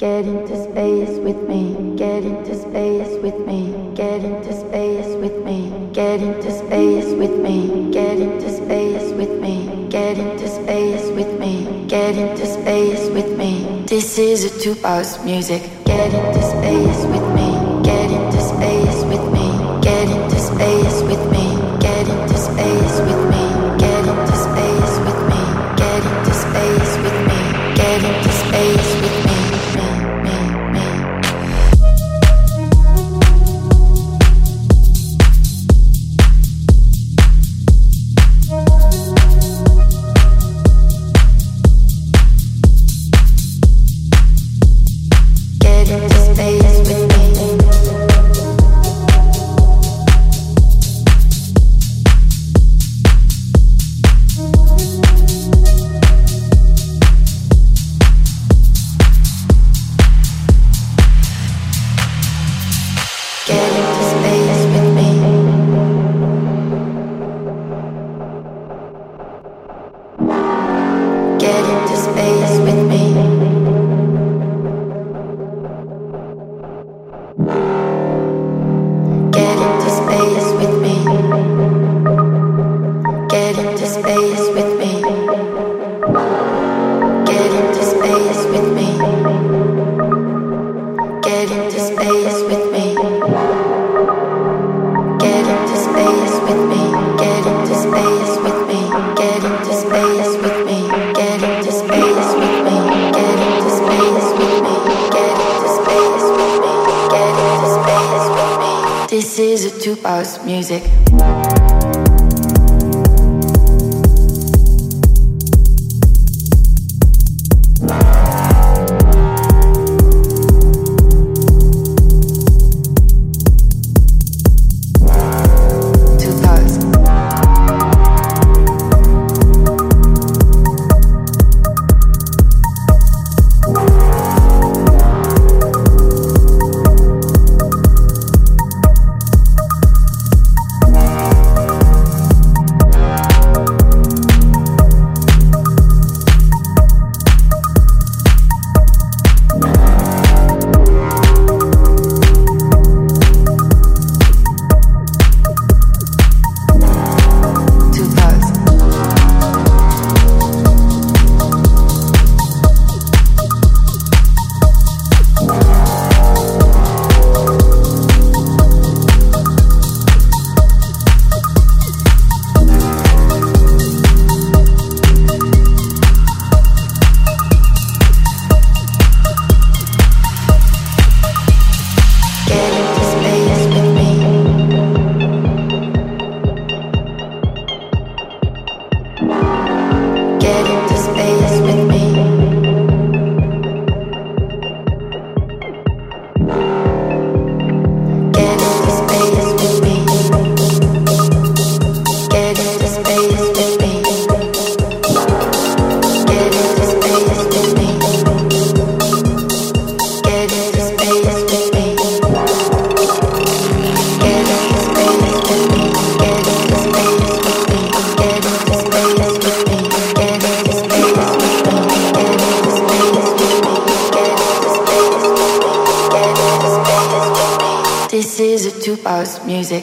Get into space with me, get into space with me, get into space with me, get into space with me, get into space with me, get into space with me, get into space with me. This is a tube house music. Get into space with me, get into space with me, get into space with me, get into space with me, get into space with me, get into space with me, get into space This is a tube house music.